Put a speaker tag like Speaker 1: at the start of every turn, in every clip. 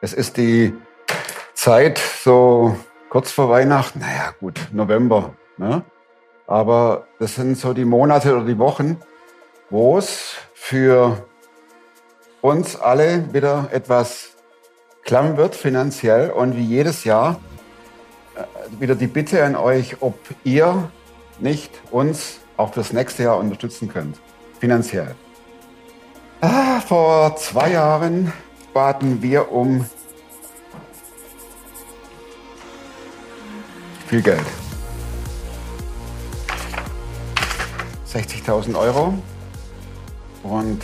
Speaker 1: Es ist die Zeit so kurz vor Weihnachten, naja gut, November. Ne? Aber das sind so die Monate oder die Wochen, wo es für uns alle wieder etwas klamm wird finanziell und wie jedes Jahr äh, wieder die Bitte an euch, ob ihr nicht uns auch fürs nächste Jahr unterstützen könnt, finanziell. Ah, vor zwei Jahren baten wir um viel Geld. 60.000 Euro. Und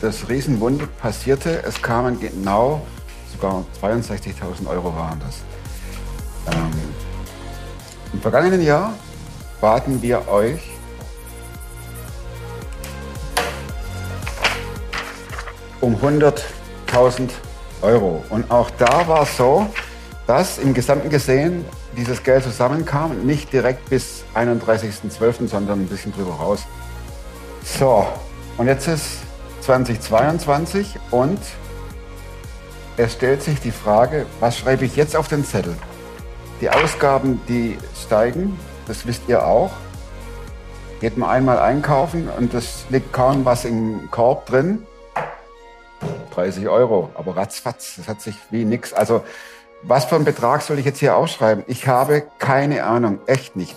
Speaker 1: das Riesenwunder passierte, es kamen genau, sogar 62.000 Euro waren das. Ähm, Im vergangenen Jahr baten wir euch um 100.000 Euro. Und auch da war es so, dass im Gesamten gesehen dieses Geld zusammenkam, nicht direkt bis 31.12., sondern ein bisschen drüber raus. So, und jetzt ist 2022 und es stellt sich die Frage, was schreibe ich jetzt auf den Zettel? Die Ausgaben, die steigen, das wisst ihr auch. Geht man einmal einkaufen und es liegt kaum was im Korb drin. 30 Euro, aber ratzfatz, das hat sich wie nix. Also was für einen Betrag soll ich jetzt hier aufschreiben? Ich habe keine Ahnung, echt nicht.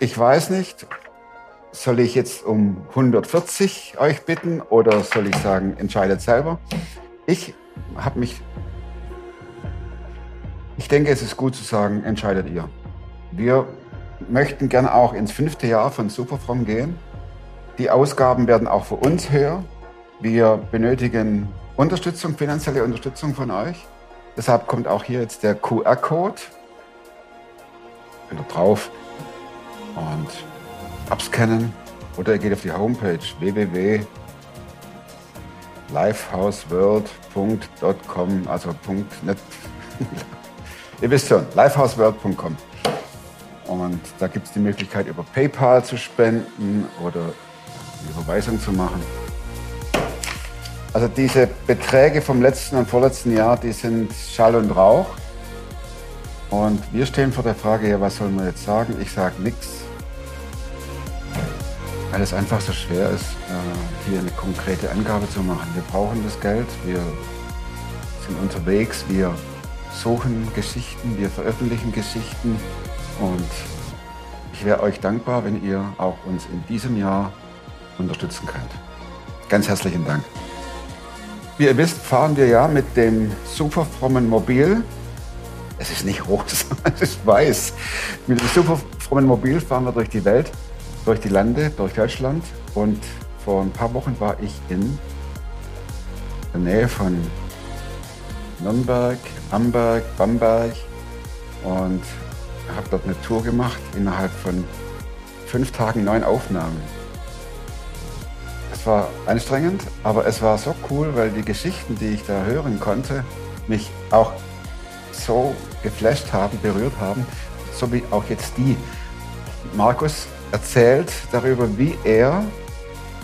Speaker 1: Ich weiß nicht, soll ich jetzt um 140 euch bitten oder soll ich sagen, entscheidet selber? Ich habe mich, ich denke, es ist gut zu sagen, entscheidet ihr. Wir möchten gerne auch ins fünfte Jahr von Superfrom gehen. Die Ausgaben werden auch für uns höher. Wir benötigen Unterstützung, finanzielle Unterstützung von euch. Deshalb kommt auch hier jetzt der QR-Code. Könnt ihr drauf und abscannen oder ihr geht auf die Homepage www.lifehouseworld.com, also .net. ihr wisst schon, lifehouseworld.com. Und da gibt es die Möglichkeit, über PayPal zu spenden oder eine Überweisung zu machen. Also diese Beträge vom letzten und vorletzten Jahr, die sind Schall und Rauch. Und wir stehen vor der Frage, ja, was sollen wir jetzt sagen? Ich sage nichts weil es einfach so schwer ist, äh, hier eine konkrete Angabe zu machen. Wir brauchen das Geld, wir sind unterwegs, wir suchen Geschichten, wir veröffentlichen Geschichten und ich wäre euch dankbar, wenn ihr auch uns in diesem Jahr unterstützen könnt. Ganz herzlichen Dank. Wie ihr wisst, fahren wir ja mit dem super frommen Mobil. Es ist nicht rosa, es ist weiß. Mit dem super frommen Mobil fahren wir durch die Welt durch die Lande, durch Deutschland. Und vor ein paar Wochen war ich in der Nähe von Nürnberg, Amberg, Bamberg und habe dort eine Tour gemacht innerhalb von fünf Tagen neun Aufnahmen. Es war anstrengend, aber es war so cool, weil die Geschichten, die ich da hören konnte, mich auch so geflasht haben, berührt haben, so wie auch jetzt die. Markus erzählt darüber, wie er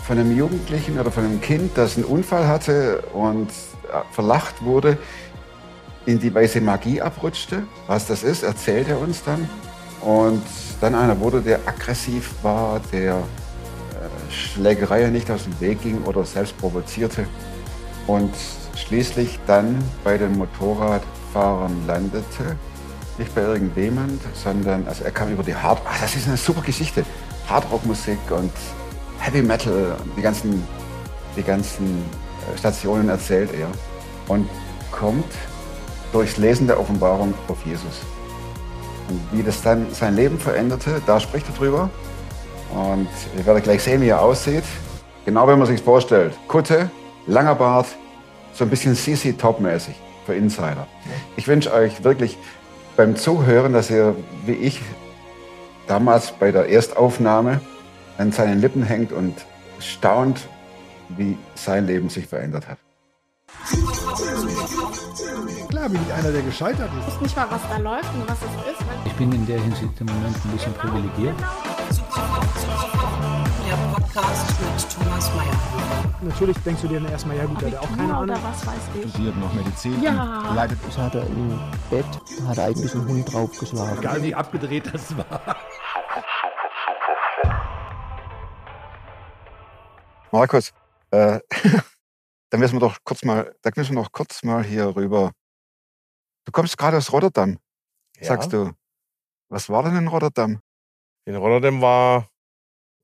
Speaker 1: von einem Jugendlichen oder von einem Kind, das einen Unfall hatte und äh, verlacht wurde, in die weiße Magie abrutschte. Was das ist, erzählt er uns dann. Und dann einer wurde, der aggressiv war, der Schlägereien nicht aus dem Weg ging oder selbst provozierte. Und schließlich dann bei den Motorradfahrern landete nicht bei irgendjemand, sondern also er kam über die Hard. Ach, das ist eine super Geschichte. Hardrockmusik und Heavy Metal, die ganzen, die ganzen äh, Stationen erzählt er und kommt durchs Lesen der Offenbarung auf Jesus. Und wie das dann sein Leben veränderte, da spricht er drüber. Und ihr werdet gleich sehen, wie er aussieht. Genau wie man sich vorstellt. Kutte, langer Bart, so ein bisschen CC Top-mäßig für Insider. Ich wünsche euch wirklich beim Zuhören, dass ihr, wie ich, damals bei der Erstaufnahme an seinen Lippen hängt und staunt, wie sein Leben sich verändert hat.
Speaker 2: Klar bin ich einer, der gescheitert ist.
Speaker 3: Ich weiß nicht mal, was da läuft und was es ist.
Speaker 4: Ich bin in der Hinsicht im Moment ein bisschen privilegiert.
Speaker 3: Podcast mit Thomas Mayer.
Speaker 2: Natürlich denkst du dir dann erstmal, ja gut, der hat auch keine Ahnung.
Speaker 3: was weiß ich.
Speaker 4: studiert noch Medizin.
Speaker 3: Ja.
Speaker 4: Leidet
Speaker 5: Ich hatte im Bett, hat eigentlich ein Hund draufgeschlagen.
Speaker 2: Egal wie abgedreht das war.
Speaker 1: Markus, äh, dann müssen wir doch kurz mal, da müssen wir noch kurz mal hier rüber. Du kommst gerade aus Rotterdam, sagst du. Was war denn in Rotterdam?
Speaker 6: In Rotterdam war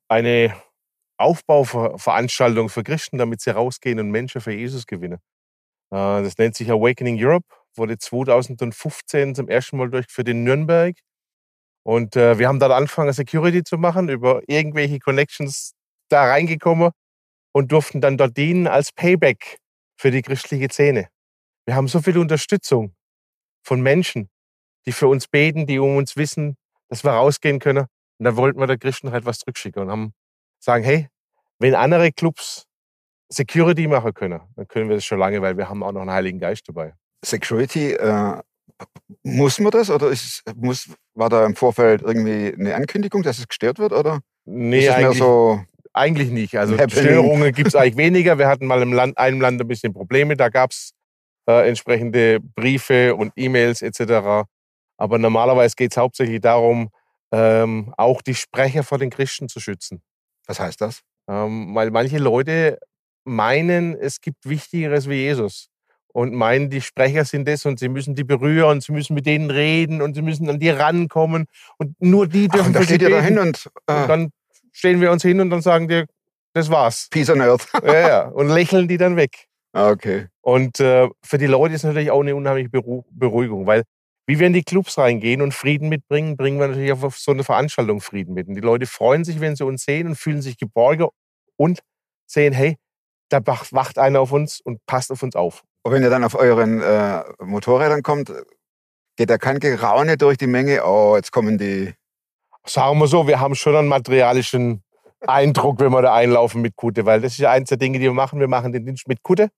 Speaker 6: eine Aufbauveranstaltung für Christen, damit sie rausgehen und Menschen für Jesus gewinnen. Äh, Das nennt sich Awakening Europe, wurde 2015 zum ersten Mal durchgeführt in Nürnberg. Und äh, wir haben dort angefangen, Security zu machen, über irgendwelche Connections da reingekommen und durften dann dort dienen als Payback für die christliche Szene. Wir haben so viel Unterstützung von Menschen, die für uns beten, die um uns wissen, dass wir rausgehen können. Und da wollten wir der Christen halt was zurückschicken und haben sagen, hey, wenn andere Clubs Security machen können, dann können wir das schon lange, weil wir haben auch noch einen Heiligen Geist dabei.
Speaker 1: Security, äh, muss man das oder ist, muss, war da im Vorfeld irgendwie eine Ankündigung, dass es gestört wird oder
Speaker 6: Nee, eigentlich,
Speaker 1: so,
Speaker 6: eigentlich nicht. Also
Speaker 1: Happening.
Speaker 6: Störungen gibt es eigentlich weniger. Wir hatten mal im Land, einem Land ein bisschen Probleme. Da gab es äh, entsprechende Briefe und E-Mails etc. Aber normalerweise geht es hauptsächlich darum, ähm, auch die Sprecher vor den Christen zu schützen.
Speaker 1: was heißt das?
Speaker 6: Ähm, weil manche Leute meinen, es gibt Wichtigeres wie Jesus. Und meinen, die Sprecher sind das und sie müssen die berühren, sie müssen mit denen reden und sie müssen an die rankommen. Und nur die
Speaker 1: Ach,
Speaker 6: dürfen
Speaker 1: und da steht ihr da hin und,
Speaker 6: Und
Speaker 1: äh,
Speaker 6: dann stehen wir uns hin und dann sagen die, das war's.
Speaker 1: Peace on Earth.
Speaker 6: ja, ja. Und lächeln die dann weg.
Speaker 1: Ah, okay.
Speaker 6: Und äh, für die Leute ist natürlich auch eine unheimliche Beru Beruhigung, weil wie wir in die Clubs reingehen und Frieden mitbringen, bringen wir natürlich auch auf so eine Veranstaltung Frieden mit. Und die Leute freuen sich, wenn sie uns sehen und fühlen sich geborgen und sehen, hey, da wach- wacht einer auf uns und passt auf uns auf.
Speaker 1: Und wenn ihr dann auf euren äh, Motorrädern kommt, geht da kein Geraune durch die Menge, oh, jetzt kommen die.
Speaker 6: Sagen wir so, wir haben schon einen materialischen Eindruck, wenn wir da einlaufen mit Kutte, weil das ist ja eins der Dinge, die wir machen. Wir machen den Dienst mit Kutte,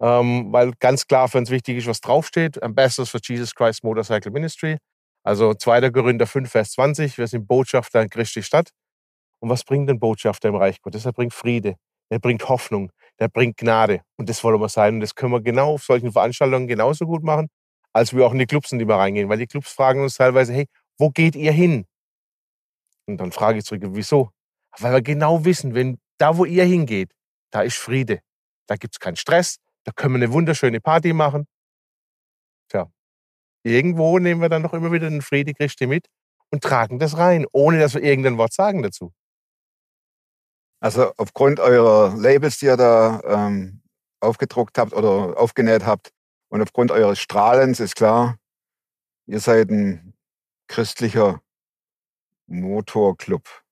Speaker 6: ähm, weil ganz klar für uns wichtig ist, was draufsteht. Ambassadors for Jesus Christ Motorcycle Ministry. Also 2. Korinther 5, Vers 20. Wir sind Botschafter in Christi Stadt. Und was bringt ein Botschafter im Reich Gottes? Er bringt Friede, er bringt Hoffnung, der bringt Gnade. Und das wollen wir sein. Und das können wir genau auf solchen Veranstaltungen genauso gut machen, als wir auch in die Clubs, in die wir reingehen. Weil die Clubs fragen uns teilweise, hey, wo geht ihr hin? Und dann frage ich zurück, wieso? Weil wir genau wissen, wenn da, wo ihr hingeht, da ist Friede. Da gibt es keinen Stress, da können wir eine wunderschöne Party machen. Tja, irgendwo nehmen wir dann doch immer wieder den Friede Christi mit und tragen das rein, ohne dass wir irgendein Wort sagen dazu.
Speaker 1: Also aufgrund eurer Labels, die ihr da ähm, aufgedruckt habt oder aufgenäht habt und aufgrund eures Strahlens ist klar, ihr seid ein christlicher Motorclub.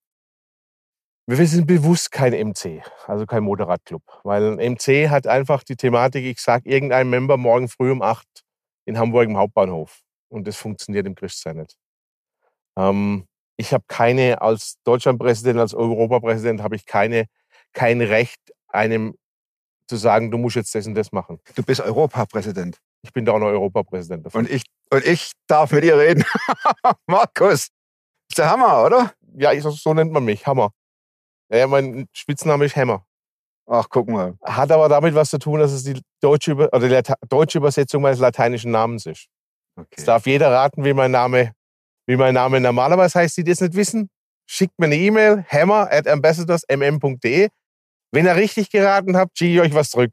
Speaker 6: Wir sind bewusst kein MC, also kein Motorradclub, weil ein MC hat einfach die Thematik, ich sage irgendeinem Member morgen früh um 8 in Hamburg im Hauptbahnhof. Und das funktioniert im Christsein nicht. Ähm, ich habe keine, als Deutschlandpräsident, als Europapräsident, habe ich keine, kein Recht, einem zu sagen, du musst jetzt das und das machen.
Speaker 1: Du bist Europapräsident
Speaker 6: Ich bin da auch noch Europapräsident. davon.
Speaker 1: und ich, und ich darf mit dir reden. Markus, ist der Hammer, oder?
Speaker 6: Ja, so nennt man mich, Hammer. Ja, mein Spitzname ist Hammer.
Speaker 1: Ach, guck mal.
Speaker 6: Hat aber damit was zu tun, dass es die deutsche, Über oder die Lata deutsche Übersetzung meines lateinischen Namens ist.
Speaker 1: Okay.
Speaker 6: Es darf jeder raten, wie mein Name, wie mein Name normalerweise heißt, die das nicht wissen. Schickt mir eine E-Mail, hammer at ambassadorsmm.de. Wenn ihr richtig geraten habt, schicke ich euch was zurück.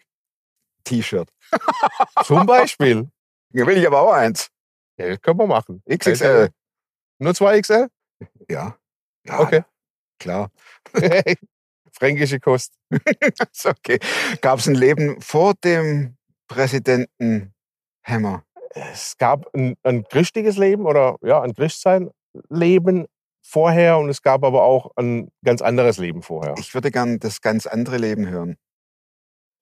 Speaker 1: T-Shirt.
Speaker 6: Zum Beispiel.
Speaker 1: Ja, will ich aber auch eins.
Speaker 6: Ja, das können wir machen.
Speaker 1: XXL.
Speaker 6: Nur zwei XL?
Speaker 1: Ja. ja
Speaker 6: Okay.
Speaker 1: Klar.
Speaker 6: Fränkische Kost.
Speaker 1: Ist okay. Gab es ein Leben vor dem Präsidenten Hammer?
Speaker 6: Es gab ein, ein christliches Leben oder ja, ein Christsein-Leben vorher und es gab aber auch ein ganz anderes Leben vorher.
Speaker 1: Ich würde gern das ganz andere Leben hören.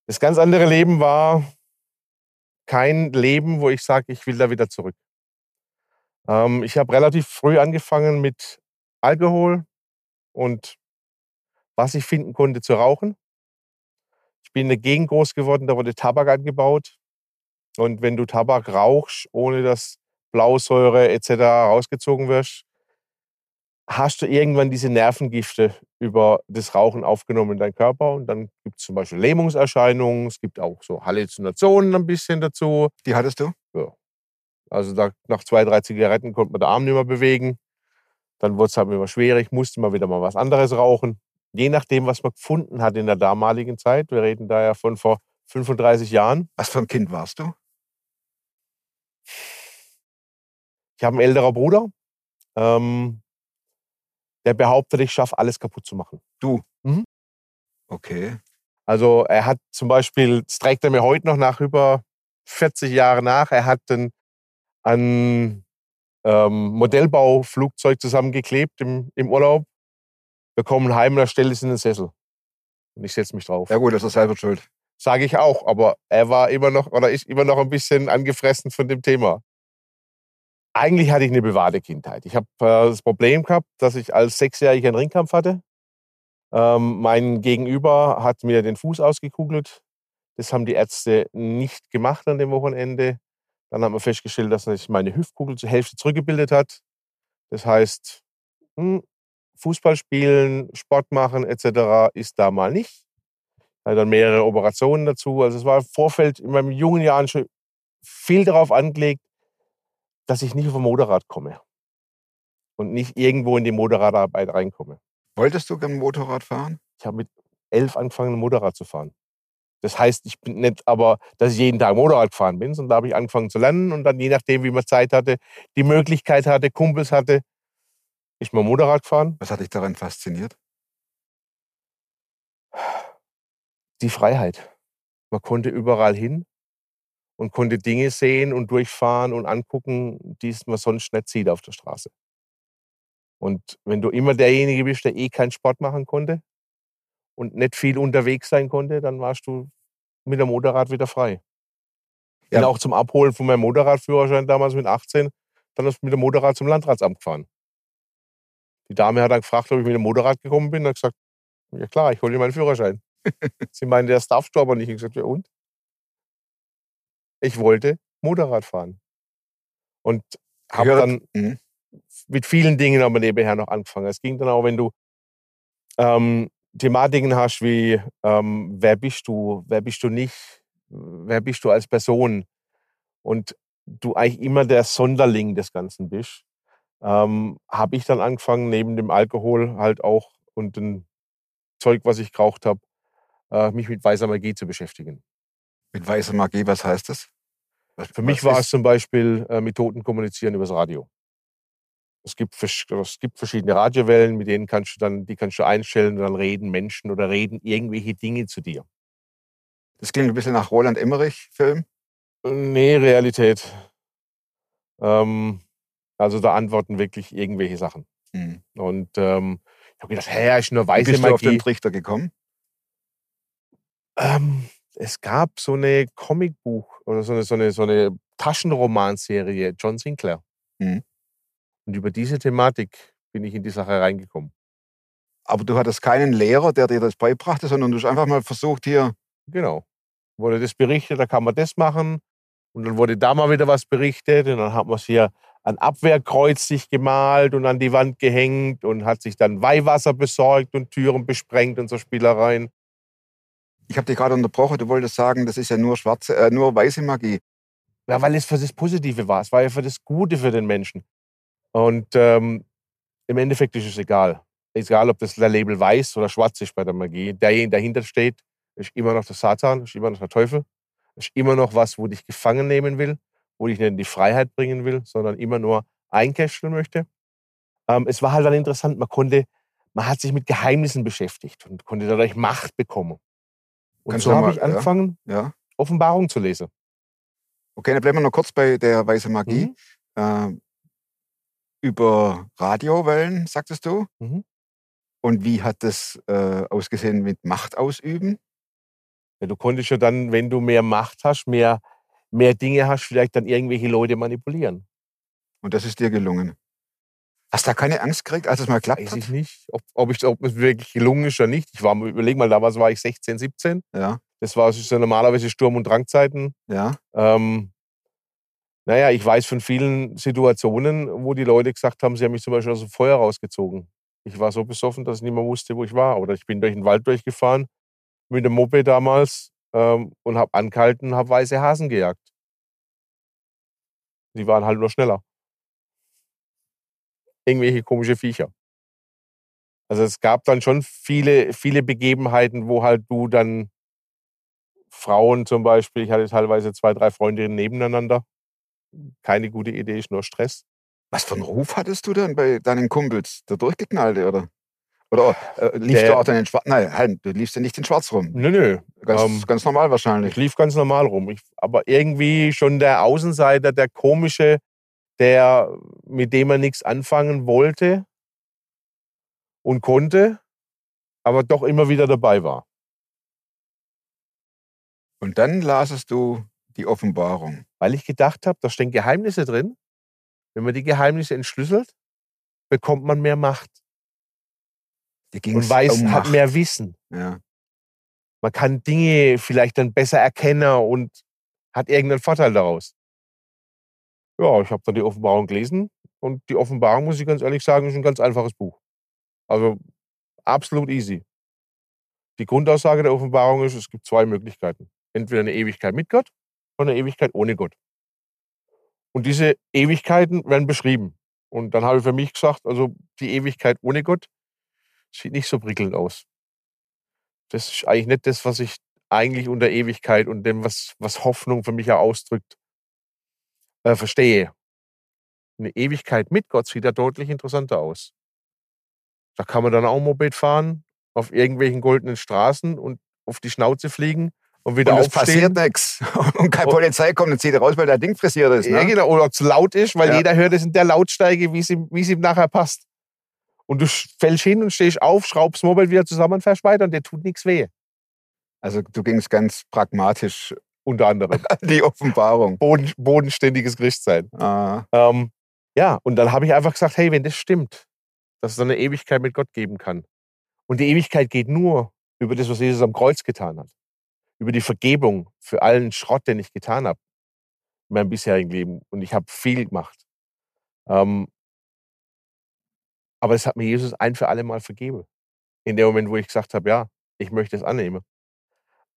Speaker 6: Das ganz andere Leben war kein Leben, wo ich sage, ich will da wieder zurück. Ähm, ich habe relativ früh angefangen mit Alkohol und was ich finden konnte zu rauchen. Ich bin in der Gegend groß geworden, da wurde Tabak angebaut. Und wenn du Tabak rauchst, ohne dass Blausäure etc. rausgezogen wirst, hast du irgendwann diese Nervengifte über das Rauchen aufgenommen in deinen Körper. Und dann gibt es zum Beispiel Lähmungserscheinungen, es gibt auch so Halluzinationen ein bisschen dazu.
Speaker 1: Die hattest du?
Speaker 6: Also da, nach zwei, drei Zigaretten konnte man den Arm nicht mehr bewegen. Dann wurde es halt immer schwierig, musste man wieder mal was anderes rauchen. Je nachdem, was man gefunden hat in der damaligen Zeit. Wir reden da ja von vor 35 Jahren.
Speaker 1: Was für ein Kind warst du?
Speaker 6: Ich habe einen älterer Bruder, ähm, der behauptet, ich schaffe alles kaputt zu machen.
Speaker 1: Okay.
Speaker 6: Also er hat zum Beispiel, das trägt er mir heute noch nach über 40 Jahre nach, er hat ein, ein ähm, Modellbauflugzeug zusammengeklebt im, im Urlaub. Wir kommen heim und er stellt es in den Sessel. Und ich setze mich drauf.
Speaker 1: Ja gut, das ist selber schuld.
Speaker 6: Sage ich auch, aber er war immer noch oder ist immer noch ein bisschen angefressen von dem Thema. Eigentlich hatte ich eine bewahrte Kindheit. Ich habe äh, das Problem gehabt, dass ich als Sechsjähriger einen Ringkampf hatte. Ähm, mein Gegenüber hat mir den Fuß ausgekugelt. Das haben die Ärzte nicht gemacht an dem Wochenende. Dann haben wir festgestellt, dass sich meine Hüftkugel zur Hälfte zurückgebildet hat. Das heißt, hm, Fußball spielen, Sport machen etc. ist da mal nicht. Dann mehrere Operationen dazu. Also es war im Vorfeld in meinen jungen Jahren schon viel darauf angelegt, dass ich nicht auf ein Motorrad komme und nicht irgendwo in die Motorradarbeit reinkomme.
Speaker 1: Wolltest du gern Motorrad fahren?
Speaker 6: Ich habe mit elf angefangen, Motorrad zu fahren. Das heißt, ich bin nicht aber, dass ich jeden Tag Motorrad gefahren bin, sondern da habe ich angefangen zu lernen und dann, je nachdem, wie man Zeit hatte, die Möglichkeit hatte, Kumpels hatte, ist mal Motorrad gefahren.
Speaker 1: Was hat dich daran fasziniert?
Speaker 6: Die Freiheit. Man konnte überall hin und konnte Dinge sehen und durchfahren und angucken, die man sonst nicht sieht auf der Straße. Und wenn du immer derjenige bist, der eh keinen Sport machen konnte und nicht viel unterwegs sein konnte, dann warst du mit dem Motorrad wieder frei. Bin
Speaker 1: Ja.
Speaker 6: auch zum Abholen von meinem Motorradführerschein damals mit 18, dann ist mit dem Motorrad zum Landratsamt gefahren. Die Dame hat dann gefragt, ob ich mit dem Motorrad gekommen bin. Dann gesagt, ja klar, ich hole dir meinen Führerschein. Sie meinte, das darfst du aber nicht. Ich gesagt, ja und? Ich wollte Motorrad fahren. Und habe dann
Speaker 1: Mhm.
Speaker 6: mit vielen Dingen aber nebenher noch angefangen. Es ging dann auch, wenn du ähm, Thematiken hast wie ähm, wer bist du, wer bist du nicht, wer bist du als Person und du eigentlich immer der Sonderling des Ganzen bist, ähm, habe ich dann angefangen, neben dem Alkohol halt auch und dem Zeug, was ich geraucht habe, äh, mich mit weißer Magie zu beschäftigen.
Speaker 1: Mit weißer Magie, was heißt das? Was,
Speaker 6: Für mich war es zum Beispiel äh, mit Toten kommunizieren übers Radio. Es gibt, es gibt verschiedene Radiowellen, mit denen kannst du dann, die kannst du einstellen und dann reden Menschen oder reden irgendwelche Dinge zu dir.
Speaker 1: Das klingt ein bisschen nach Roland Emmerich-Film.
Speaker 6: Äh, Nee, Realität. Ähm, also da antworten wirklich irgendwelche Sachen.
Speaker 1: Mhm.
Speaker 6: Und ähm, ich habe gedacht, hä, ist nur
Speaker 1: Wie
Speaker 6: weiße
Speaker 1: bist du auf den
Speaker 6: Magie.
Speaker 1: Trichter gekommen?
Speaker 6: Ähm, es gab so eine Comicbuch oder so eine, so eine, so eine Taschenromanserie, John Sinclair.
Speaker 1: Mhm.
Speaker 6: Und über diese Thematik bin ich in die Sache reingekommen.
Speaker 1: Aber du hattest keinen Lehrer, der dir das beibrachte, sondern du hast einfach mal versucht, hier.
Speaker 6: Genau. Wurde das berichtet, da kann man das machen. Und dann wurde da mal wieder was berichtet. Und dann hat man es hier ein Abwehrkreuz sich gemalt und an die Wand gehängt und hat sich dann Weihwasser besorgt und Türen besprengt und so Spielereien.
Speaker 1: Ich habe dich gerade unterbrochen, du wolltest sagen, das ist ja nur schwarze, äh, nur weiße Magie.
Speaker 6: Ja, weil es für das Positive war. Es war ja für das Gute für den Menschen. Und ähm, im Endeffekt ist es egal. Egal, ob das Label weiß oder schwarz ist bei der Magie. Derjenige, der dahinter steht, ist immer noch der Satan, ist immer noch der Teufel. Ist immer noch was, wo dich gefangen nehmen will, wo dich nicht in die Freiheit bringen will, sondern immer nur einkästeln möchte. Ähm, es war halt dann interessant, man konnte, man hat sich mit Geheimnissen beschäftigt und konnte dadurch Macht bekommen. Und
Speaker 1: Kannst
Speaker 6: so habe ich
Speaker 1: ja?
Speaker 6: angefangen,
Speaker 1: Ja.
Speaker 6: Offenbarung zu lesen.
Speaker 1: Okay, dann bleiben wir noch kurz bei der weiße Magie.
Speaker 6: Mhm.
Speaker 1: Äh, über Radiowellen, sagtest du?
Speaker 6: Mhm.
Speaker 1: Und wie hat das äh, ausgesehen mit Macht ausüben?
Speaker 6: Ja, du konntest ja dann, wenn du mehr Macht hast, mehr, mehr Dinge hast, vielleicht dann irgendwelche Leute manipulieren.
Speaker 1: Und das ist dir gelungen. Hast du da keine Angst gekriegt, als es mal klappt
Speaker 6: Weiß
Speaker 1: hat?
Speaker 6: ich nicht, ob, ob, ich, ob es wirklich gelungen ist oder nicht. Ich war, überleg mal, damals war ich 16, 17.
Speaker 1: Ja,
Speaker 6: Das war so normalerweise Sturm- und Drangzeiten.
Speaker 1: ja.
Speaker 6: Ähm, naja, ich weiß von vielen Situationen, wo die Leute gesagt haben, sie haben mich zum Beispiel aus dem Feuer rausgezogen. Ich war so besoffen, dass ich nicht mehr wusste, wo ich war. Oder ich bin durch den Wald durchgefahren mit dem Moped damals ähm, und habe angehalten und habe weiße Hasen gejagt. Die waren halt nur schneller. Irgendwelche komische Viecher. Also es gab dann schon viele, viele Begebenheiten, wo halt du dann Frauen zum Beispiel, ich hatte teilweise zwei, drei Freundinnen nebeneinander. Keine gute Idee, ist nur Stress.
Speaker 1: Was für einen Ruf hattest du denn bei deinen Kumpels? Der Durchgeknallte, oder? Oder äh, liefst
Speaker 6: Der-
Speaker 1: du auch dann in Schwarz? Nein, halt, du liefst ja nicht in Schwarz rum.
Speaker 6: Nö, nö.
Speaker 1: Ganz,
Speaker 6: Ähm,
Speaker 1: ganz normal
Speaker 6: Ich
Speaker 1: wahrscheinlich.
Speaker 6: lief ganz normal rum. Ich, aber irgendwie schon der Außenseiter, der komische, der, mit dem man nichts anfangen wollte und konnte, aber doch immer wieder dabei war.
Speaker 1: Und dann lasest du die Offenbarung.
Speaker 6: Weil ich gedacht habe, da stehen Geheimnisse drin. Wenn man die Geheimnisse entschlüsselt, bekommt man mehr Macht und weiß,
Speaker 1: um
Speaker 6: hat
Speaker 1: Macht.
Speaker 6: mehr Wissen.
Speaker 1: Ja.
Speaker 6: Man kann Dinge vielleicht dann besser erkennen und hat irgendeinen Vorteil daraus. Ja, ich habe dann die Offenbarung gelesen und die Offenbarung, muss ich ganz ehrlich sagen, ist ein ganz einfaches Buch. Also absolut easy. Die Grundaussage der Offenbarung ist, es gibt zwei Möglichkeiten. Entweder eine Ewigkeit mit Gott oder eine Ewigkeit ohne Gott. Und diese Ewigkeiten werden beschrieben. Und dann habe ich für mich gesagt, also die Ewigkeit ohne Gott sieht nicht so prickelnd aus. Das ist eigentlich nicht das, was ich eigentlich unter Ewigkeit und dem, was, was Hoffnung für mich ja ausdrückt, äh, verstehe. Eine Ewigkeit mit Gott sieht ja deutlich interessanter aus. Da kann man dann auch Moped fahren, auf irgendwelchen goldenen Straßen und auf die Schnauze fliegen und wieder
Speaker 1: Und es
Speaker 6: aufstehen.
Speaker 1: passiert nichts. Und keine
Speaker 6: Und-
Speaker 1: Polizei kommt und zieht raus, weil der Ding frisiert ist.
Speaker 6: Ja,
Speaker 1: Ne?
Speaker 6: genau, oder zu laut ist, weil
Speaker 1: Ja.
Speaker 6: jeder hört es in der Lautstärke, wie es ihm, wie es ihm nachher passt. Und du fällst hin und stehst auf, schraubst das Moped wieder zusammen und fährst weiter und dir tut nichts weh.
Speaker 1: Also du gingst ganz pragmatisch
Speaker 6: Unter anderem.
Speaker 1: an die Offenbarung.
Speaker 6: Boden, bodenständiges Christsein.
Speaker 1: Ah,
Speaker 6: Ähm, ja, und dann habe ich einfach gesagt, hey, wenn das stimmt, dass es eine Ewigkeit mit Gott geben kann. Und die Ewigkeit geht nur über das, was Jesus am Kreuz getan hat. Über die Vergebung für allen Schrott, den ich getan habe in meinem bisherigen Leben. Und ich habe viel gemacht. Ähm, aber das hat mir Jesus ein für alle Mal vergeben. In dem Moment, wo ich gesagt habe, ja, ich möchte es annehmen.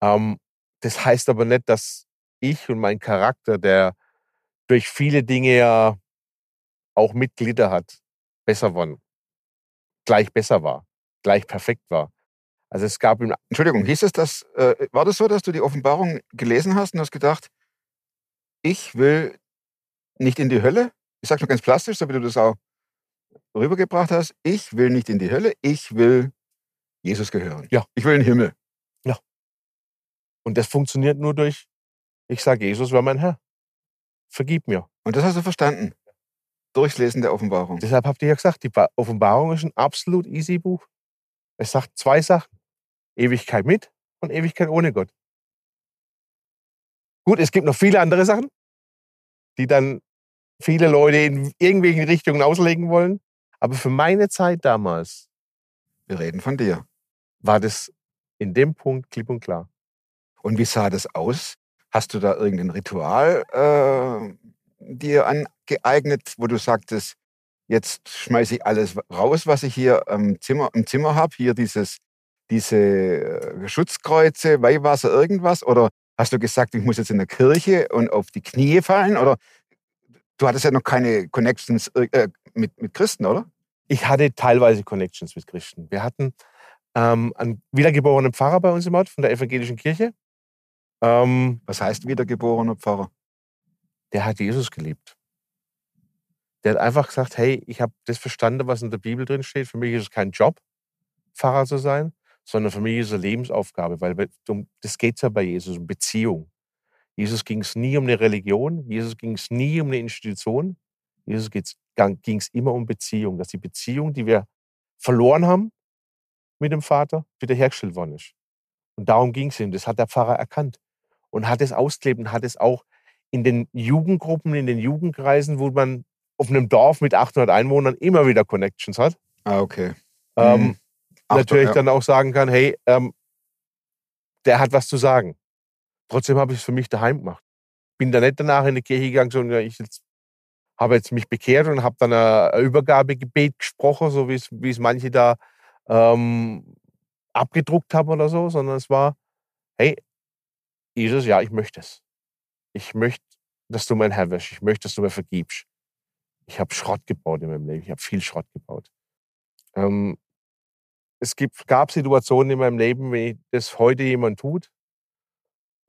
Speaker 6: Ähm, das heißt aber nicht, dass ich und mein Charakter, der durch viele Dinge ja auch mitglieder hat, besser waren, gleich besser war, gleich perfekt war. Also es gab
Speaker 1: Entschuldigung, hieß es das, äh, war das so, dass du die Offenbarung gelesen hast und hast gedacht, ich will nicht in die Hölle? Ich sage nur ganz plastisch, so wie du das auch rübergebracht hast. Ich will nicht in die Hölle, ich will Jesus gehören.
Speaker 6: Ja.
Speaker 1: Ich will in den Himmel.
Speaker 6: und das funktioniert nur durch, ich sage, Jesus war mein Herr. Vergib mir.
Speaker 1: Und das hast du verstanden. Durchs Lesen der Offenbarung.
Speaker 6: Deshalb habt ihr ja gesagt, die Ba- Offenbarung ist ein absolut easy Buch. Es sagt zwei Sachen. Ewigkeit mit und Ewigkeit ohne Gott. Gut, es gibt noch viele andere Sachen, die dann viele Leute in irgendwelchen Richtungen auslegen wollen. Aber für meine Zeit damals
Speaker 1: Wir reden von dir.
Speaker 6: war das in dem Punkt klipp und klar.
Speaker 1: Und wie sah das aus? Hast du da irgendein Ritual äh, dir angeeignet, wo du sagtest, jetzt schmeiße ich alles raus, was ich hier im Zimmer, im Zimmer habe, hier dieses, diese äh, Schutzkreuze, Weihwasser, irgendwas? Oder hast du gesagt, ich muss jetzt in der Kirche und auf die Knie fallen? Oder du hattest ja noch keine Connections äh, mit, mit Christen, oder?
Speaker 6: Ich hatte teilweise Connections mit Christen. Wir hatten ähm, einen wiedergeborenen Pfarrer bei uns im Ort von der evangelischen Kirche. Ähm,
Speaker 1: Was heißt wiedergeborener Pfarrer?
Speaker 6: der hat Jesus geliebt. Der hat einfach gesagt, hey, ich habe das verstanden, was in der Bibel drin steht. Für mich ist es kein Job, Pfarrer zu sein, sondern für mich ist es eine Lebensaufgabe, weil um, das geht ja bei Jesus, um Beziehung. Jesus ging es nie um eine Religion, Jesus ging es nie um eine Institution, Jesus ging es immer um Beziehung, dass die Beziehung, die wir verloren haben mit dem Vater, wiederhergestellt worden ist. Und darum ging es ihm. Das hat der Pfarrer erkannt und hat es ausgelebt und hat es auch in den Jugendgruppen, in den Jugendkreisen, wo man auf einem Dorf mit 800 Einwohnern immer wieder Connections hat,
Speaker 1: Ah, okay.
Speaker 6: ähm,
Speaker 1: Mhm.
Speaker 6: Natürlich
Speaker 1: ja.
Speaker 6: dann auch sagen kann, hey, ähm, der hat was zu sagen. Trotzdem habe ich es für mich daheim gemacht. Bin da nicht danach in die Kirche gegangen, sondern ich jetzt habe jetzt mich bekehrt und habe dann ein ein Übergabegebet gesprochen, so wie es, wie es manche da ähm, abgedruckt haben oder so, sondern es war, hey, Jesus, ja, ich möchte es. Ich möchte, dass du mein Herr wirst. Ich möchte, dass du mir vergibst. Ich habe Schrott gebaut in meinem Leben. Ich habe viel Schrott gebaut. Ähm, es gibt, gab Situationen in meinem Leben, wenn das heute jemand tut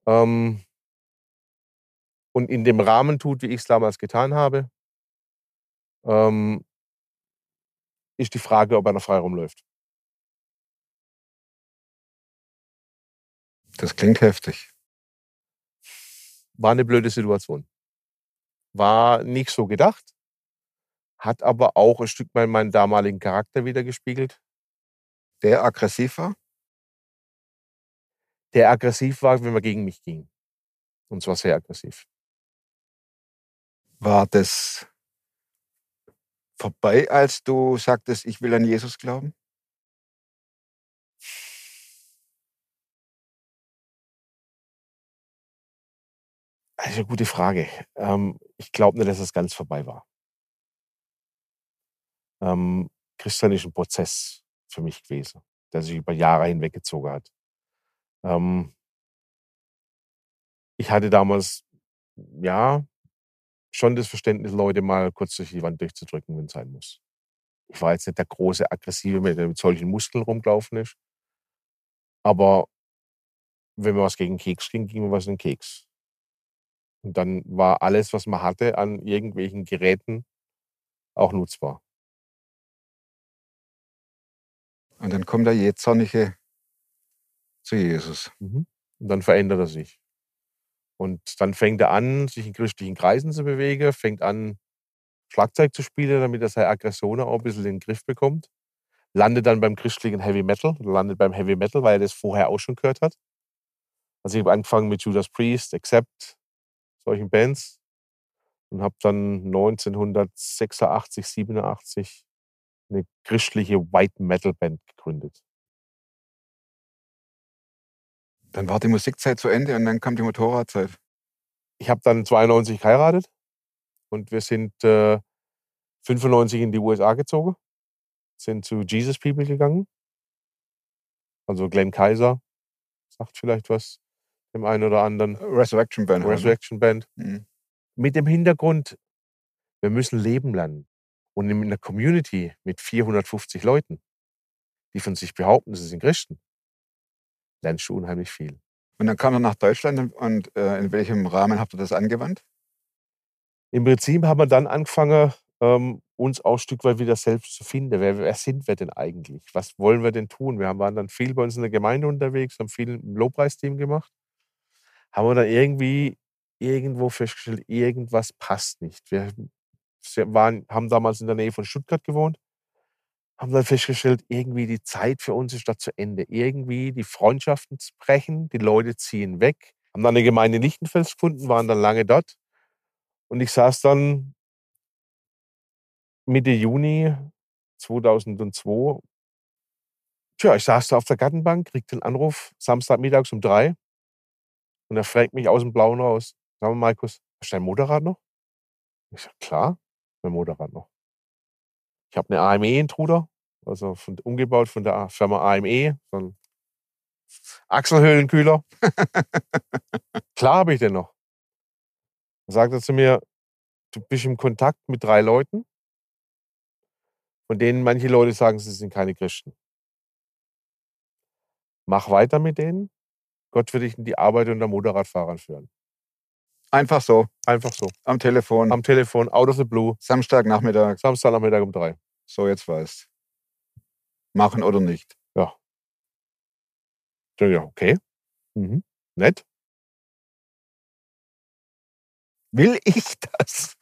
Speaker 6: ähm, und in dem Rahmen tut, wie ich es damals getan habe, ähm, ist die Frage, ob einer frei rumläuft.
Speaker 1: Das klingt heftig.
Speaker 6: War eine blöde Situation. War nicht so gedacht, hat aber auch ein Stück weit meinen damaligen Charakter wiedergespiegelt,
Speaker 1: Der aggressiv war?
Speaker 6: der aggressiv war, wenn man gegen mich ging. Und zwar sehr aggressiv.
Speaker 1: War das vorbei, als du sagtest, ich will an Jesus glauben?
Speaker 6: Eine gute Frage. Ähm, ich glaube nicht, dass es ganz vorbei war. Ähm, Christian ist ein Prozess für mich gewesen, der sich über Jahre hinweg gezogen hat. Ähm, ich hatte damals, ja, schon das Verständnis, Leute mal kurz durch die Wand durchzudrücken, wenn es sein muss. Ich war jetzt nicht der große Aggressive, der mit solchen Muskeln rumgelaufen ist. Aber wenn mir was gegen Keks ging, ging mir was in den Keks. Und dann war alles, was man hatte an irgendwelchen Geräten, auch nutzbar.
Speaker 1: Und dann kommt der Jähzornige zu Jesus.
Speaker 6: Mhm. Und dann verändert er sich. Und dann fängt er an, sich in christlichen Kreisen zu bewegen, fängt an, Schlagzeug zu spielen, damit er seine Aggressionen auch ein bisschen in den Griff bekommt. Landet dann beim christlichen Heavy Metal, landet beim Heavy Metal, weil er das vorher auch schon gehört hat. Also ich habe angefangen mit Judas Priest, Accept, solchen Bands und habe dann 1986, 87 eine christliche White Metal Band gegründet.
Speaker 1: Dann war die Musikzeit zu Ende und dann kam die Motorradzeit.
Speaker 6: Ich habe dann 92 geheiratet und wir sind äh, 95 in die USA gezogen, sind zu Jesus People gegangen. Also Glenn Kaiser sagt vielleicht was dem einen oder anderen.
Speaker 1: Resurrection Band.
Speaker 6: Resurrection Band.
Speaker 1: Mhm.
Speaker 6: Mit dem Hintergrund, wir müssen leben lernen. Und in einer Community mit 450 Leuten, die von sich behaupten, sie sind Christen, lernst du unheimlich viel.
Speaker 1: Und dann kam er nach Deutschland und- äh, in welchem Rahmen habt ihr das angewandt?
Speaker 6: Im Prinzip haben wir dann angefangen, ähm, uns auch ein Stück weit wieder selbst zu finden. Wer, wer sind wir denn eigentlich? Was wollen wir denn tun? Wir haben- waren dann viel bei uns in der Gemeinde unterwegs, haben viel im Lobpreisteam gemacht. Haben wir dann irgendwie irgendwo festgestellt, irgendwas passt nicht. Wir waren, haben damals in der Nähe von Stuttgart gewohnt, haben dann festgestellt, irgendwie die Zeit für uns ist da zu Ende. Irgendwie die Freundschaften brechen, die Leute ziehen weg. Haben dann eine Gemeinde in Lichtenfels gefunden, waren dann lange dort. Und ich saß dann Mitte Juni 2002. Tja, ich saß da auf der Gartenbank, kriegte einen Anruf Samstagmittags um drei. Und er fragt mich aus dem Blauen raus: Sag mal, Markus, hast du dein Motorrad noch? Ich sag, klar, mein Motorrad noch. Ich habe eine AME-Intruder, also von, umgebaut von der Firma AME, so ein Achselhöhlenkühler. klar habe ich den noch. Dann sagt er zu mir, du bist im Kontakt mit drei Leuten, von denen manche Leute sagen, sie sind keine Christen. Mach weiter mit denen. Gott wird dich in die Arbeit unter Motorradfahrern führen.
Speaker 1: Einfach so,
Speaker 6: Einfach so.
Speaker 1: am Telefon,
Speaker 6: Am Telefon, out of the blue,
Speaker 1: Samstagnachmittag.
Speaker 6: Samstagnachmittag um drei.
Speaker 1: So, jetzt weißt Machen oder nicht.
Speaker 6: Ich denke, ja, okay. Mhm. Nett.
Speaker 1: Will ich das?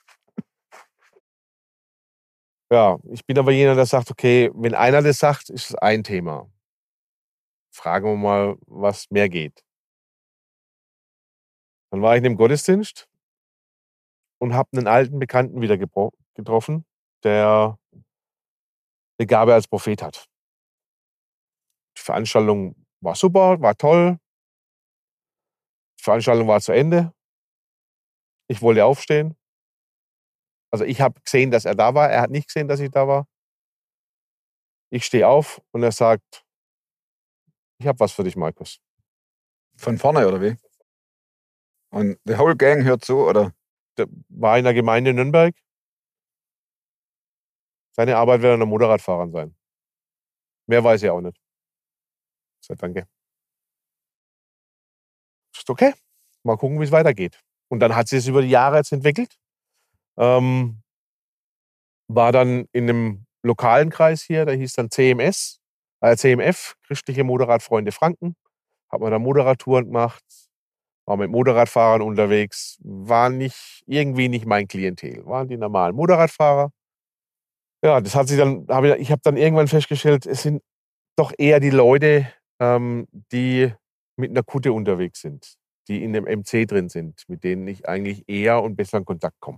Speaker 6: Ja, ich bin aber jener, der sagt, okay, wenn einer das sagt, ist es ein Thema. Fragen wir mal, was mehr geht. Dann war ich in dem Gottesdienst und habe einen alten Bekannten wieder getroffen, der eine Gabe als Prophet hat. Die Veranstaltung war super, war toll. Die Veranstaltung war zu Ende. Ich wollte aufstehen, Also ich habe gesehen, dass er da war. Er hat nicht gesehen, dass ich da war. Ich stehe auf und er sagt, ich habe was für dich, Markus.
Speaker 4: Von vorne oder wie? Und the whole gang hört zu, oder?
Speaker 6: Der war in der Gemeinde in Nürnberg. Seine Arbeit wird ein Motorradfahrer sein. Mehr weiß ich auch nicht. Ich sag, danke. Ist okay. Mal gucken, wie es weitergeht. Und dann hat sich es über die Jahre jetzt entwickelt. Ähm, war dann in einem lokalen Kreis hier, der hieß dann CMS, äh, CMF, Christliche Motorradfreunde Franken. Hat man da Moderatouren gemacht, war mit Motorradfahrern unterwegs, war nicht irgendwie nicht mein Klientel, waren die normalen Motorradfahrer. Ja, das hat sich dann, hab ich, ich habe dann irgendwann festgestellt, es sind doch eher die Leute, ähm, die mit einer Kutte unterwegs sind, die in dem MC drin sind, mit denen ich eigentlich eher und besser in Kontakt komme.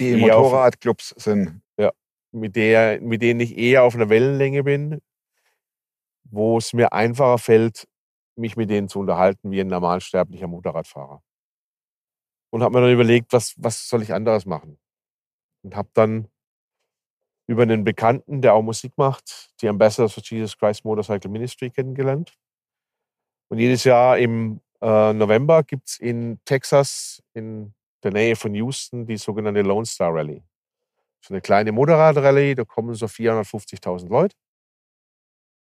Speaker 4: Die Motorradclubs sind.
Speaker 6: mit, der, mit denen ich eher auf einer Wellenlänge bin, wo es mir einfacher fällt, mich mit denen zu unterhalten wie ein normalsterblicher Motorradfahrer. Und habe mir dann überlegt, was, was soll ich anderes machen? Und habe dann über einen Bekannten, der auch Musik macht, die Ambassadors for Jesus Christ Motorcycle Ministry kennengelernt. Und jedes Jahr im äh, November gibt es in Texas, in der Nähe von Houston, die sogenannte Lone Star Rally. So eine kleine Motorradrallye, da kommen so 450.000 Leute,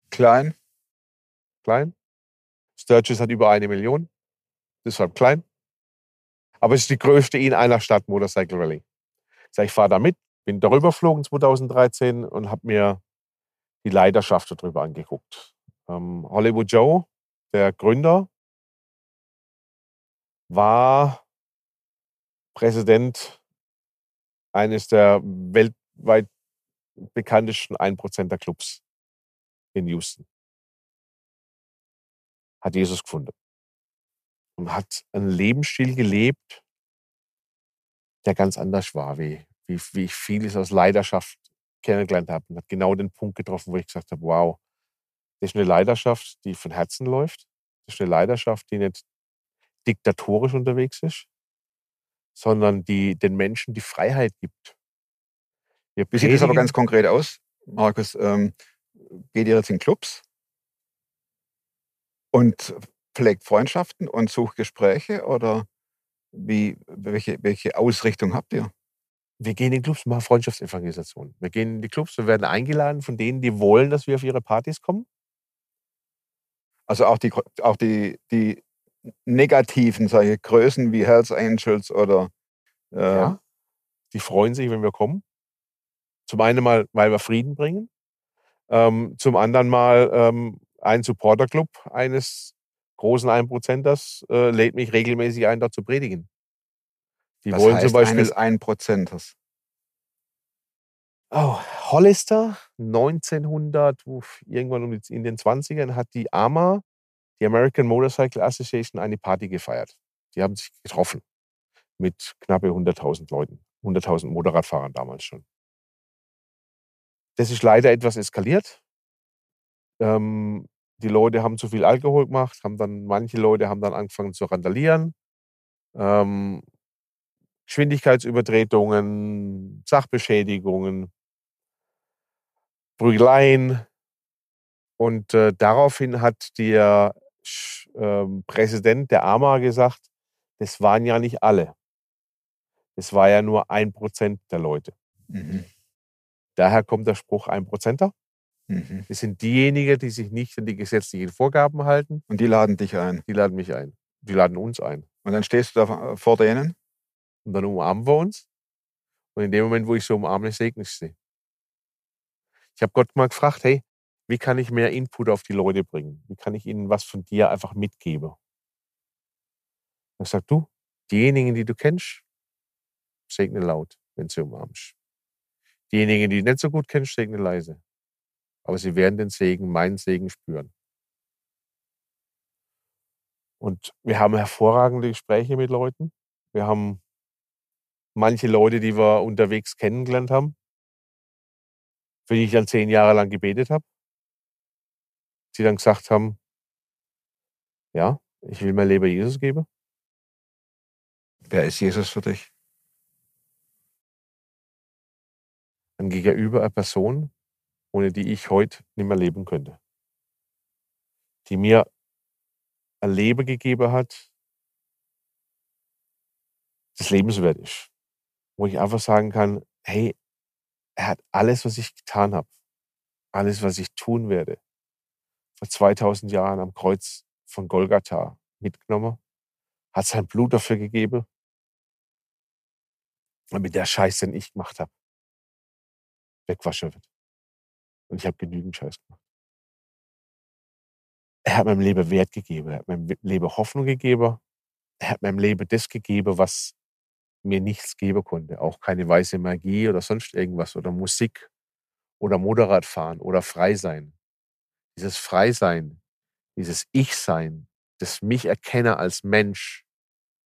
Speaker 4: Klein.
Speaker 6: klein. Sturgis hat über eine Million, deshalb klein. Aber es ist die größte in einer Stadt Motorcycle Rally. Ich sag, ich fahre da mit, bin darüber geflogen 2013 und habe mir die Leidenschaft darüber angeguckt. Ähm, Hollywood Joe, der Gründer, war Präsident eines der weltweit bekanntesten 1%er Clubs in Houston. Hat Jesus gefunden. Und hat einen Lebensstil gelebt, der ganz anders war, wie, wie, wie ich vieles aus Leidenschaft kennengelernt habe. Und hat genau den Punkt getroffen, wo ich gesagt habe, wow, das ist eine Leidenschaft, die von Herzen läuft. Das ist eine Leidenschaft, die nicht diktatorisch unterwegs ist, sondern die den Menschen die Freiheit gibt. Wir
Speaker 4: Wie sieht das aber ganz konkret aus, Markus? Ähm, geht ihr jetzt in Clubs und pflegt Freundschaften und sucht Gespräche oder wie, welche, welche Ausrichtung habt ihr?
Speaker 6: wir gehen in die Clubs, machen Freundschaftsevangelisation. Wir gehen in die Clubs, wir werden eingeladen von denen, die wollen, dass wir auf ihre Partys kommen.
Speaker 4: Also auch die, auch die, die negativen solche Größen wie Hells Angels oder äh,
Speaker 6: Ja. Die freuen sich, wenn wir kommen. Zum einen mal, weil wir Frieden bringen. Ähm, zum anderen mal ähm, ein Supporterclub eines großen Einprozenters äh, lädt mich regelmäßig ein, dort zu predigen. Die
Speaker 4: was
Speaker 6: wollen
Speaker 4: heißt
Speaker 6: zum Beispiel
Speaker 4: eines Einprozenters.
Speaker 6: Oh, Hollister, 1900, uff, irgendwann um die- in den 20ern, hat die AMA, die American Motorcycle Association, eine Party gefeiert. Die haben sich getroffen mit knappe 100.000 Leuten, 100.000 Motorradfahrern damals schon. Das ist leider etwas eskaliert. Ähm, die Leute haben zu viel Alkohol gemacht, haben dann, manche Leute haben dann angefangen zu randalieren. Ähm, Geschwindigkeitsübertretungen, Sachbeschädigungen, Prügeleien. Und äh, daraufhin hat der ähm, Präsident der AMA gesagt, das waren ja nicht alle. Das war ja nur ein Prozent der Leute.
Speaker 4: Mhm.
Speaker 6: Daher kommt der Spruch ein Prozenter.
Speaker 4: Mhm.
Speaker 6: Das sind diejenigen, die sich nicht an die gesetzlichen Vorgaben halten.
Speaker 4: Und die laden dich ein.
Speaker 6: Die laden mich ein. Die laden uns ein.
Speaker 4: Und dann stehst du da vor denen.
Speaker 6: Und dann umarmen wir uns. Und in dem Moment, wo ich so umarme, segne ich sie. Ich habe Gott mal gefragt, hey, wie kann ich mehr Input auf die Leute bringen? Wie kann ich ihnen was von dir einfach mitgeben? Und ich du, diejenigen, die du kennst, segne laut, wenn sie umarmst. Diejenigen, die du nicht so gut kennst, segne leise. Aber sie werden den Segen, meinen Segen spüren. Und wir haben hervorragende Gespräche mit Leuten. Wir haben manche Leute, die wir unterwegs kennengelernt haben, für die ich dann zehn Jahre lang gebetet habe, die dann gesagt haben, ja, ich will mein Leben Jesus geben.
Speaker 4: Wer ist Jesus für dich?
Speaker 6: Dann gegenüber eine Person, ohne die ich heute nicht mehr leben könnte. Die mir ein Leben gegeben hat, das lebenswert ist. Wo ich einfach sagen kann, hey, er hat alles, was ich getan habe, alles, was ich tun werde, vor 2000 Jahren am Kreuz von Golgatha mitgenommen, hat sein Blut dafür gegeben, damit der Scheiß, den ich gemacht habe, wegwaschen wird. Und ich habe genügend Scheiß gemacht. Er hat meinem Leben Wert gegeben, er hat meinem Leben Hoffnung gegeben, er hat meinem Leben das gegeben, was mir nichts geben konnte. Auch keine weiße Magie oder sonst irgendwas oder Musik oder Motorradfahren oder Freisein. Dieses Freisein, dieses Ich-Sein, das mich erkenne als Mensch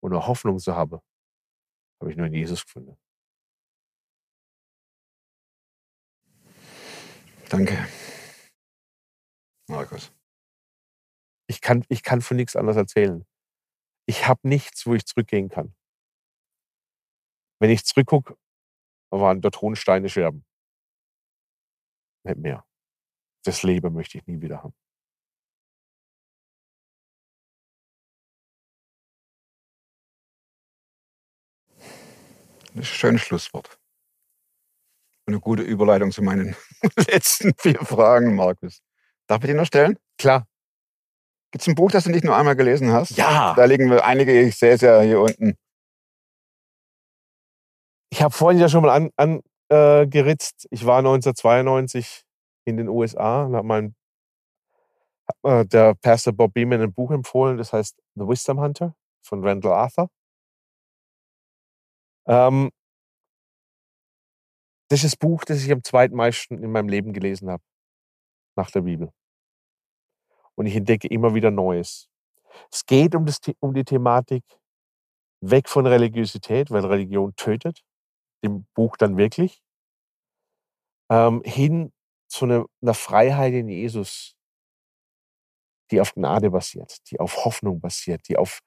Speaker 6: und eine Hoffnung zu haben, habe ich nur in Jesus gefunden.
Speaker 4: Danke. Markus.
Speaker 6: Ich kann, ich kann von nichts anderes erzählen. Ich habe nichts, wo ich zurückgehen kann. Wenn ich zurückgucke, waren dort Hohensteine Scherben. Nicht mehr. Das Leben möchte ich nie wieder haben.
Speaker 4: Das ist ein schönes Schlusswort. Eine gute Überleitung zu meinen letzten vier Fragen, Markus. Darf ich die noch stellen?
Speaker 6: Klar.
Speaker 4: Gibt es ein Buch, das du nicht nur einmal gelesen hast?
Speaker 6: Ja.
Speaker 4: Da liegen wir einige, ich sehe es ja hier unten.
Speaker 6: Ich habe vorhin ja schon mal angeritzt. An, äh, ich war 1992 in den USA und habe mein hat mir der Pastor Bob Beeman ein Buch empfohlen, das heißt The Wisdom Hunter von Randall Arthur. Ähm, das ist das Buch, das ich am zweitmeisten in meinem Leben gelesen habe, nach der Bibel. Und ich entdecke immer wieder Neues. Es geht um, das, um die Thematik weg von Religiosität, weil Religion tötet, im Buch dann wirklich, ähm, hin zu einer, einer Freiheit in Jesus, die auf Gnade basiert, die auf Hoffnung basiert, die auf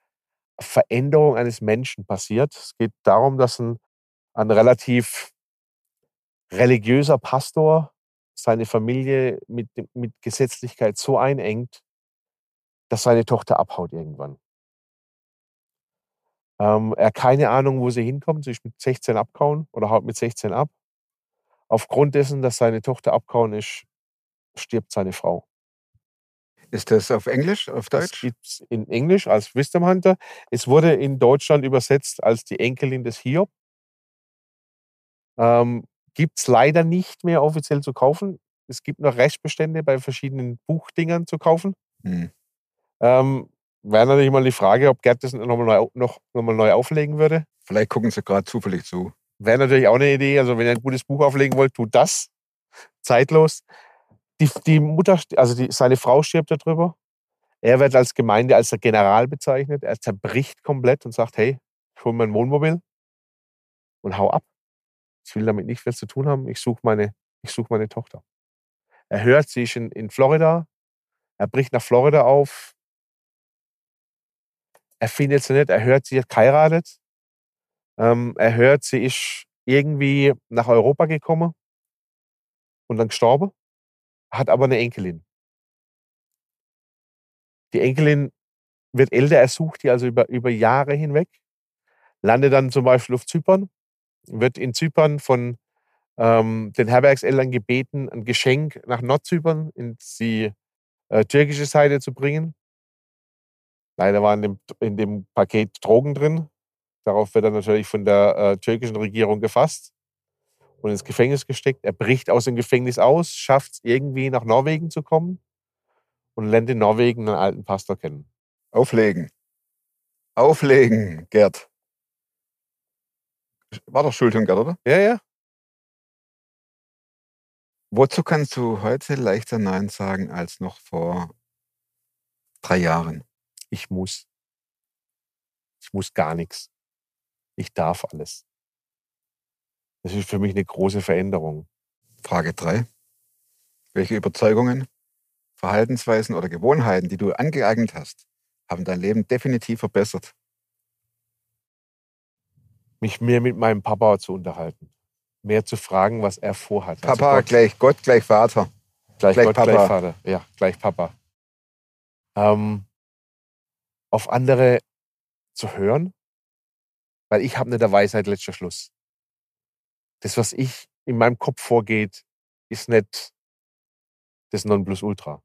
Speaker 6: Veränderung eines Menschen passiert. Es geht darum, dass ein, ein relativ religiöser Pastor seine Familie mit, mit Gesetzlichkeit so einengt, dass seine Tochter abhaut irgendwann. Ähm, er hat keine Ahnung, wo sie hinkommt. Sie ist mit 16 abgehauen oder haut mit 16 ab. Aufgrund dessen, dass seine Tochter abgehauen ist, stirbt seine Frau.
Speaker 4: Ist das auf Englisch, auf
Speaker 6: Das
Speaker 4: Deutsch?
Speaker 6: gibt's in Englisch als Wisdom Hunter. Es wurde in Deutschland übersetzt als die Enkelin des Hiob. Ähm, gibt es leider nicht mehr offiziell zu kaufen. Es gibt noch Restbestände bei verschiedenen Buchdingern zu kaufen.
Speaker 4: Hm.
Speaker 6: Ähm, Wäre natürlich mal die Frage, ob Gerd das nochmal neu, noch, noch mal neu auflegen würde.
Speaker 4: Vielleicht gucken sie gerade zufällig zu.
Speaker 6: Wäre natürlich auch eine Idee. Also, wenn ihr ein gutes Buch auflegen wollt, tut das. Zeitlos. Die, die Mutter, also die, seine Frau stirbt darüber. Er wird als Gemeinde als der General bezeichnet. Er zerbricht komplett und sagt: Hey, ich hole mein Wohnmobil und hau ab. Ich will damit nichts mehr zu tun haben. Ich suche meine, such meine Tochter. Er hört, sie ist in, in Florida. Er bricht nach Florida auf. Er findet sie nicht. Er hört, sie hat geheiratet. Ähm, er hört, sie ist irgendwie nach Europa gekommen und dann gestorben, hat aber eine Enkelin. Die Enkelin wird älter, er sucht die also über, über Jahre hinweg, landet dann zum Beispiel auf Zypern, wird in Zypern von ähm, den Herbergseltern gebeten, ein Geschenk nach Nordzypern in die äh, türkische Seite zu bringen. Leider waren in dem, in dem Paket Drogen drin. Darauf wird er natürlich von der äh, türkischen Regierung gefasst und ins Gefängnis gesteckt. Er bricht aus dem Gefängnis aus, schafft es irgendwie nach Norwegen zu kommen und lernt in Norwegen einen alten Pastor kennen.
Speaker 4: Auflegen. Auflegen, Gerd. War doch Gerd, oder?
Speaker 6: Ja, ja.
Speaker 4: Wozu kannst du heute leichter Nein sagen als noch vor drei Jahren?
Speaker 6: Ich muss. Ich muss gar nichts. Ich darf alles. Das ist für mich eine große Veränderung.
Speaker 4: Frage drei. Welche Überzeugungen, Verhaltensweisen oder Gewohnheiten, die du angeeignet hast, haben dein Leben definitiv verbessert?
Speaker 6: Mich mehr mit meinem Papa zu unterhalten. mehr zu fragen, was er vorhat. Also
Speaker 4: Papa
Speaker 6: Gott,
Speaker 4: gleich Gott, gleich Vater.
Speaker 6: gleich,
Speaker 4: gleich
Speaker 6: Gott,
Speaker 4: Papa.
Speaker 6: gleich Vater. Ja, gleich Papa. Ähm, auf andere zu hören, weil ich habe nicht der Weisheit letzter Schluss. Das, was ich in meinem Kopf vorgeht, ist nicht das Nonplusultra.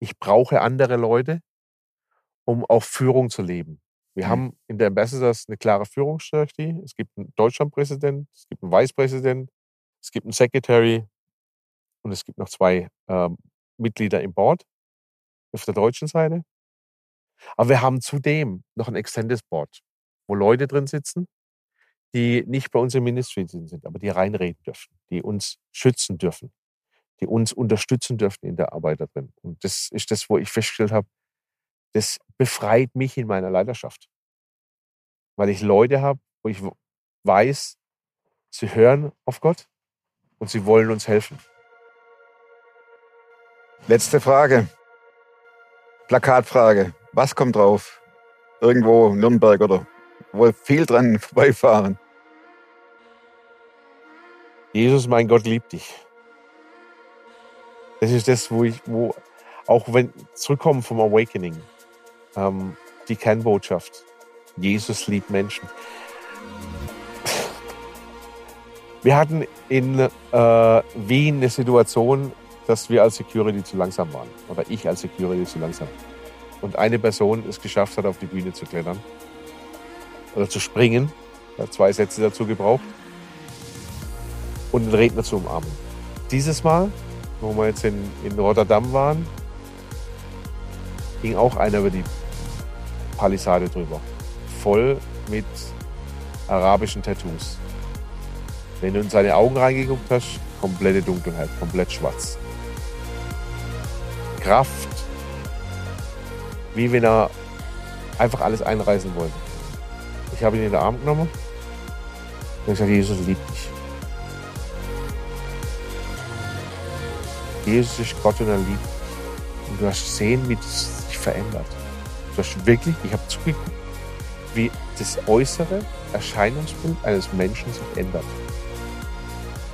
Speaker 6: Ich brauche andere Leute, um auch Führung zu leben. Wir
Speaker 4: Mhm.
Speaker 6: haben in der Ambassadors eine klare Führungsstrategie. Es gibt einen Deutschlandpräsident, es gibt einen Vicepräsident, es gibt einen Secretary und es gibt noch zwei ähm, Mitglieder im Board auf der deutschen Seite. Aber wir haben zudem noch ein Extended Board, wo Leute drin sitzen, die nicht bei uns im Ministry sind, aber die reinreden dürfen, die uns schützen dürfen, die uns unterstützen dürfen in der Arbeit da drin. Und das ist das, wo ich festgestellt habe, das befreit mich in meiner Leiterschaft. Weil ich Leute habe, wo ich weiß, sie hören auf Gott und sie wollen uns helfen.
Speaker 4: Letzte Frage. Plakatfrage. Was kommt drauf? Irgendwo Nürnberg oder wo viel dran vorbeifahren.
Speaker 6: Jesus, mein Gott, liebt dich. Das ist das, wo ich, wo, auch wenn zurückkommen vom Awakening, ähm, die Kernbotschaft. Jesus liebt Menschen. Wir hatten in äh, Wien eine Situation, dass wir als Security zu langsam waren. Oder ich als Security zu langsam. Und eine Person es geschafft hat, auf die Bühne zu klettern. Oder zu springen. Hat zwei Sätze dazu gebraucht und den Redner zu umarmen. Dieses Mal, wo wir jetzt in, in Rotterdam waren, ging auch einer über die Palisade drüber. Voll mit arabischen Tattoos. Wenn du in seine Augen reingeguckt hast, komplette Dunkelheit, komplett schwarz. Kraft, wie wenn er einfach alles einreißen wollte. Ich habe ihn in den Arm genommen und gesagt, Jesus liebt dich. Jesus ist Gott und er liebt. Und du hast gesehen, wie das sich verändert. Du wirklich, ich habe zugeguckt, wie das äußere Erscheinungsbild eines Menschen sich ändert.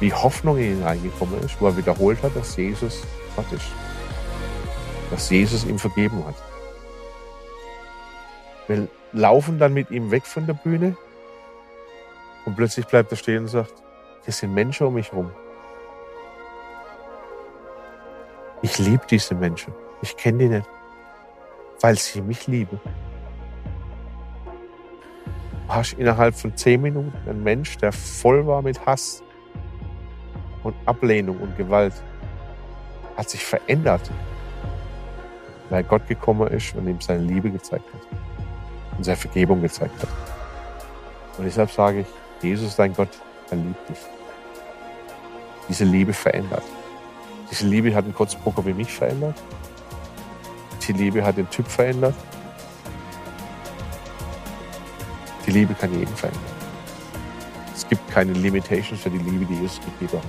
Speaker 6: Wie Hoffnung in ihn reingekommen ist, wo er wiederholt hat, dass Jesus Gott ist. Dass Jesus ihm vergeben hat. Wir laufen dann mit ihm weg von der Bühne und plötzlich bleibt er stehen und sagt, hier sind Menschen um mich herum. Ich liebe diese Menschen. Ich kenne die nicht, weil sie mich lieben. Du hast innerhalb von zehn Minuten einen Mensch, der voll war mit Hass und Ablehnung und Gewalt, hat sich verändert, weil Gott gekommen ist und ihm seine Liebe gezeigt hat und seine Vergebung gezeigt hat. Und deshalb sage ich, Jesus, dein Gott, er liebt dich. Diese Liebe verändert. Diese Liebe hat den Kotzbrucker wie mich verändert. Die Liebe hat den Typ verändert. Die Liebe kann jeden verändern. Es gibt keine Limitations für die Liebe, die Jesus gegeben hat.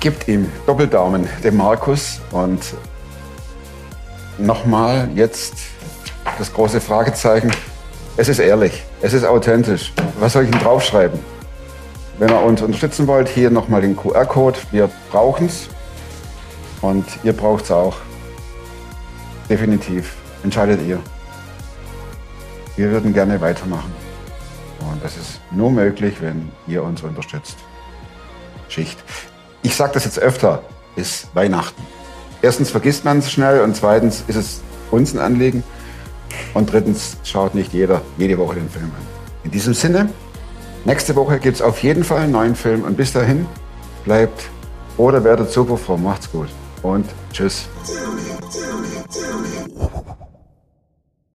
Speaker 1: Gibt ihm Doppeldaumen, dem Markus. Und nochmal jetzt das große Fragezeichen. Es ist ehrlich, es ist authentisch. Was soll ich denn draufschreiben? Wenn ihr uns unterstützen wollt, hier nochmal den QR-Code. Wir brauchen es. Und ihr braucht es auch. Definitiv. Entscheidet ihr. Wir würden gerne weitermachen. Und das ist nur möglich, wenn ihr uns unterstützt. Schicht. Ich sage das jetzt öfter, ist Weihnachten. Erstens vergisst man es schnell und zweitens ist es uns ein Anliegen. Und drittens schaut nicht jeder jede Woche den Film an. In diesem Sinne, nächste Woche gibt es auf jeden Fall einen neuen Film und bis dahin bleibt oder werdet super froh. Macht's gut und tschüss.